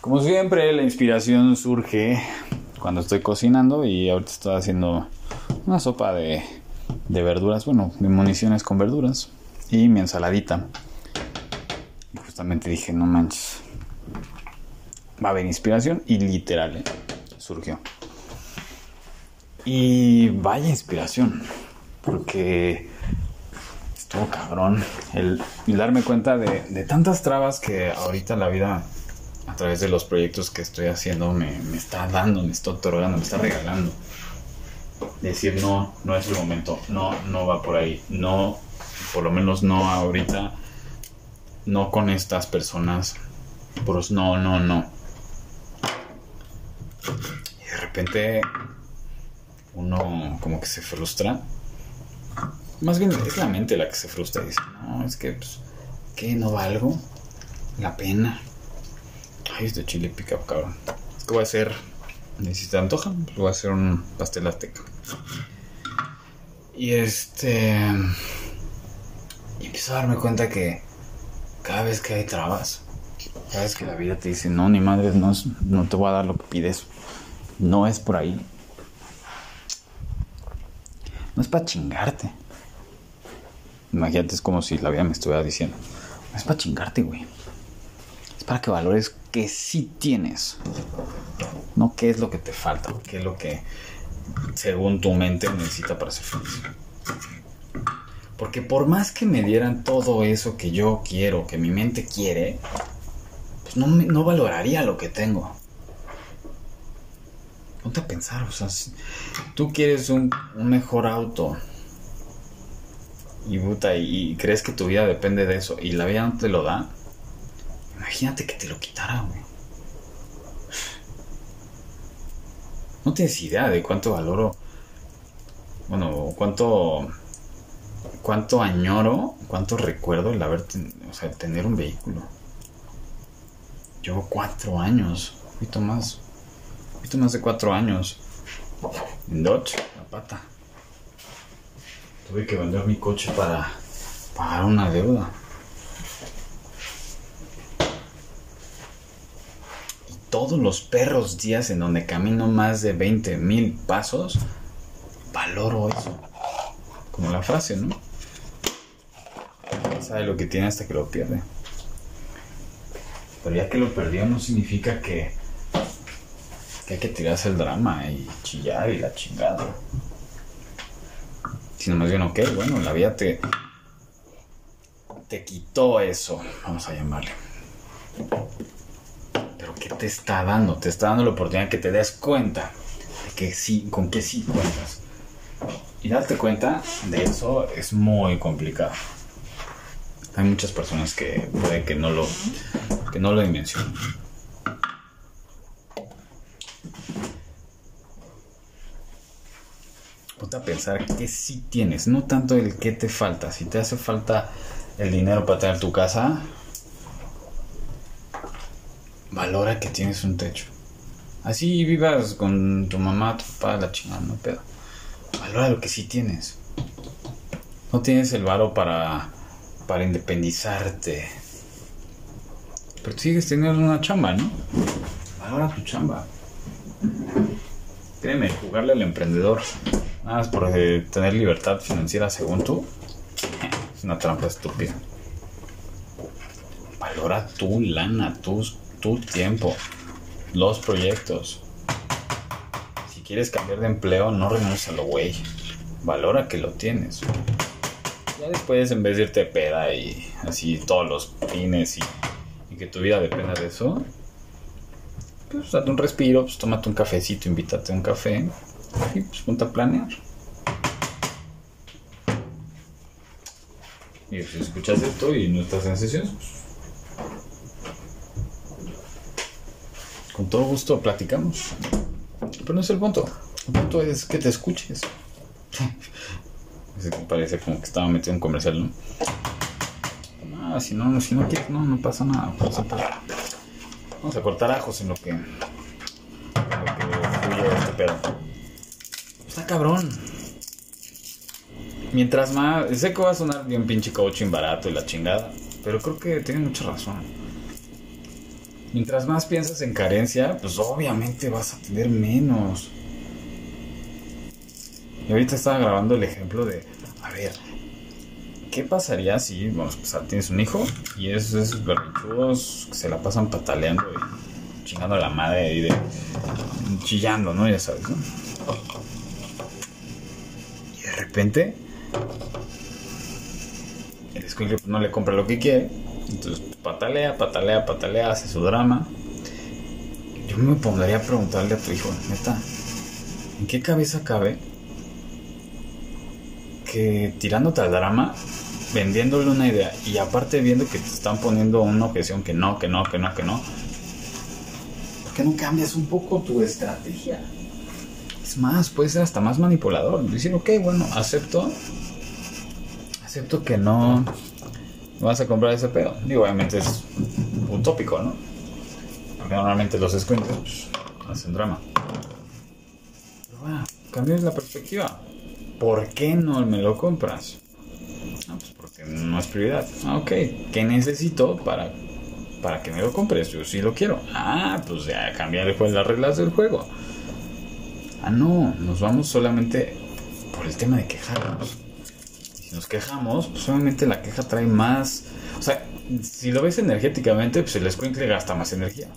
Como siempre, la inspiración surge cuando estoy cocinando y ahorita estoy haciendo una sopa de, de verduras, bueno, de municiones con verduras y mi ensaladita. Y justamente dije, no manches, va a haber inspiración y literal, ¿eh? surgió. Y vaya inspiración, porque estuvo cabrón el, darme cuenta de, de tantas trabas que ahorita la vida a través de los proyectos que estoy haciendo me, está dando, me está otorgando, me está regalando. Decir no, no es el momento, no, no va por ahí, no, por lo menos no ahorita, no con estas personas, pues no, no, no. Y de repente uno como que se frustra. Más bien es la mente la que se frustra y dice, no, es que, pues, ¿qué? ¿No valgo la pena? Ay, este chile pica, cabrón. Que voy a hacer. Si te antoja, pues voy a hacer un pastel azteca. Y este. Y empiezo a darme cuenta que cada vez que hay trabas, cada vez que la vida te dice, no, ni madre, no, no te voy a dar lo que pides, no es por ahí. No es para chingarte. Imagínate, es como si la vida me estuviera diciendo, no es para chingarte, güey. Es para que valores que sí tienes. No qué es lo que te falta, qué es lo que según tu mente necesita para ser feliz. Porque por más que me dieran todo eso que yo quiero, que mi mente quiere, pues no, no valoraría lo que tengo. Ponte a pensar, o sea, tú quieres un, mejor auto y, y crees que tu vida depende de eso y la vida no te lo da, Imagínate que te lo quitara, güey. No tienes idea de cuánto valoro. Bueno, cuánto. Cuánto añoro, cuánto recuerdo el haber. O sea, tener un vehículo. Llevo cuatro años. Un poquito más. Un poquito más de cuatro años. En Dodge, la pata. Tuve que vender mi coche para pagar una deuda. Todos los perros días en donde camino más de 20 mil pasos, valoro eso. Como la frase, ¿no? sabe lo que tiene hasta que lo pierde. Pero ya que lo perdió no significa que, hay que tirarse el drama y chillar y la chingada. Sino más bien, ok, bueno, la vida te, te quitó eso, vamos a llamarle. ¿Qué te está dando? Te está dando la oportunidad que te des cuenta de que sí, con que sí cuentas. Y darte cuenta de eso es muy complicado. Hay muchas personas que puede que no lo, que no lo dimensionen. Ponte a pensar que sí tienes, no tanto el que te falta. Si te hace falta el dinero para tener tu casa, valora que tienes un techo. Así vivas con tu mamá, tu papá, la chingada, no pedo. Valora lo que sí tienes. No tienes el varo para, para independizarte. Pero sigues teniendo una chamba, ¿no? Valora tu chamba. Créeme, jugarle al emprendedor, nada más por eh, tener libertad financiera según tú, es una trampa estúpida. Valora tu lana, tus tu tiempo, los proyectos. Si quieres cambiar de empleo, no renuncies a lo güey. Valora que lo tienes. Ya después, en vez de irte peda y así todos los fines y, que tu vida dependa de eso, pues date un respiro, pues tómate un cafecito, invítate a un café y pues ponte a planear. Y si escuchas esto y no estás en sesión, pues todo gusto platicamos. Pero no es el punto. El punto es que te escuches. parece como que estaba metido en comercial, ¿no? Ah, si no, si no quieres, no, no pasa nada. Vamos a, vamos a cortar ajos en lo que. En este pedo. Está cabrón. Mientras más. Sé que va a sonar bien pinche coaching barato y la chingada. Pero creo que tiene mucha razón Mientras más piensas en carencia, pues obviamente vas a tener menos. Y ahorita estaba grabando el ejemplo de, a ver, ¿qué pasaría si, vamos a tienes un hijo y esos berrinchudos que se la pasan pataleando y chingando a la madre y de chillando, ¿no? Ya sabes, ¿no? Y de repente, el escuincle no le compra lo que quiere, entonces patalea, patalea, patalea, hace su drama. Yo me pondría a preguntarle a tu hijo, neta, ¿en qué cabeza cabe que tirándote al drama, vendiéndole una idea y aparte viendo que te están poniendo una objeción que no, que no, que no, que no, ¿por qué no cambias un poco tu estrategia? Es más, puede ser hasta más manipulador. Decir, ok, bueno, acepto, acepto que no vas a comprar ese pedo. Digo, obviamente es utópico, ¿no? Porque normalmente los descuentos pues, hacen drama. Pero bueno, cambias la perspectiva. ¿Por qué no me lo compras? No, pues porque no es prioridad. Ah, ok, ¿qué necesito para, para que me lo compres? Yo sí lo quiero. Ah, pues ya cambiar las reglas del juego. Ah, no, nos vamos solamente por el tema de quejarnos. Y nos quejamos, pues obviamente la queja trae más. O sea, si lo ves energéticamente, pues el escuincle gasta más energía.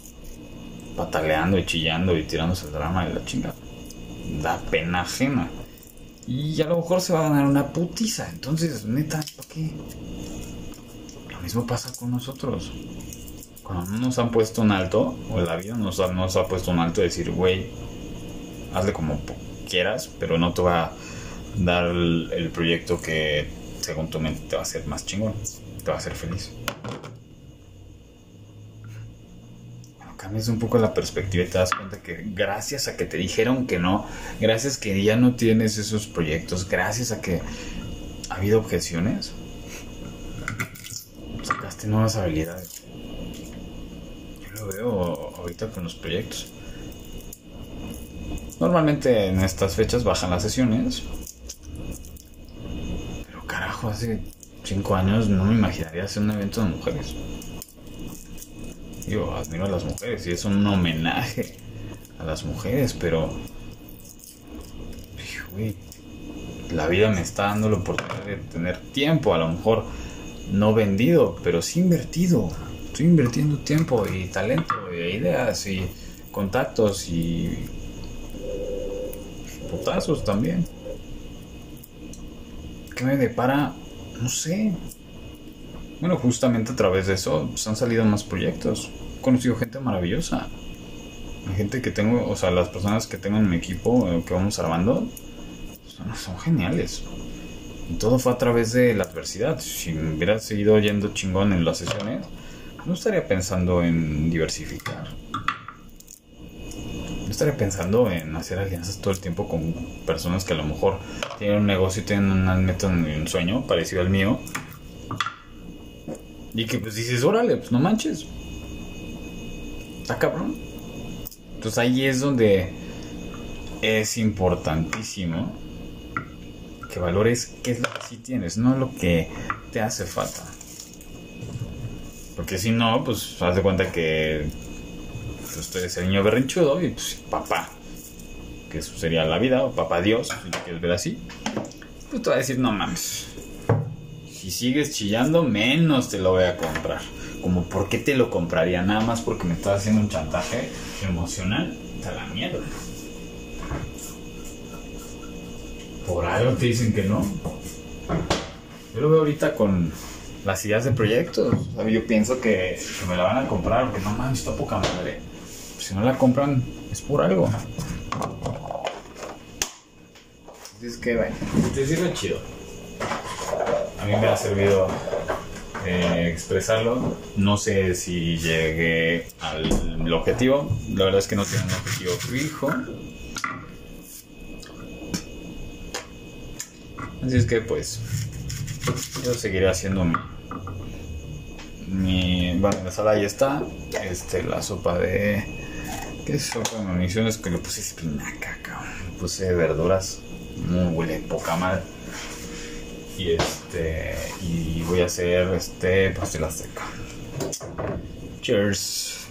Pataleando y chillando y tirándose el drama de la chinga. Da pena ajena. Y a lo mejor se va a ganar una putiza. Entonces, neta, ¿para qué? Lo mismo pasa con nosotros. Cuando no nos han puesto un alto, o la vida nos ha, nos ha puesto un alto, de decir, güey, hazle como quieras, pero no te va a dar el, proyecto que, según tu mente, te va a hacer más chingón, te va a hacer feliz. cambias un poco la perspectiva y te das cuenta que gracias a que te dijeron que no, gracias que ya no tienes esos proyectos, gracias a que ha habido objeciones, sacaste nuevas habilidades. Yo lo veo ahorita con los proyectos. Normalmente en estas fechas bajan las sesiones. Hace 5 años no me imaginaría hacer un evento de mujeres. Yo admiro a las mujeres y es un homenaje a las mujeres, pero. la vida me está dando la oportunidad de tener tiempo, a lo mejor no vendido, pero sí invertido. Estoy invirtiendo tiempo y talento y ideas y contactos y putazos también. ¿Qué me depara? No sé. Bueno, justamente a través de eso pues, han salido más proyectos. He conocido gente maravillosa. Gente que tengo, o sea, las personas que tengo en mi equipo, eh, que vamos armando, son, son geniales. Y todo fue a través de la adversidad. Si me hubiera seguido yendo chingón en las sesiones, no estaría pensando en diversificar. Estaría pensando en hacer alianzas todo el tiempo con personas que a lo mejor tienen un negocio y tienen una meta, un sueño parecido al mío y que pues dices, órale, pues no manches. Está cabrón. Entonces ahí es donde es importantísimo que valores qué es lo que sí tienes, no lo que te hace falta. Porque si no, pues haz de cuenta que pues, tú eres el niño berrinchudo y pues papá, que eso sería la vida, o papá Dios, si lo quieres ver así, pues te va a decir, no mames, si sigues chillando, menos te lo voy a comprar. Como, ¿por qué te lo compraría? Nada más porque me estás haciendo un chantaje emocional. Está la mierda. Por algo te dicen que no. Yo lo veo ahorita con las ideas de proyectos. yo pienso que, me la van a comprar porque no mames, está poca madre. Si no la compran, es por algo. Es que, bueno, te sirve chido a mí me ha servido eh, expresarlo. No sé si llegué al objetivo. La verdad es que no tiene un objetivo fijo. Así es que pues yo seguiré haciendo mi, mi bueno la sala ahí está. Este la sopa de ¿qué es sopa de municiones? Que le puse espinaca, cabrón. Le puse verduras. Muy huele poca madre y este y voy a hacer este pastela seca cheers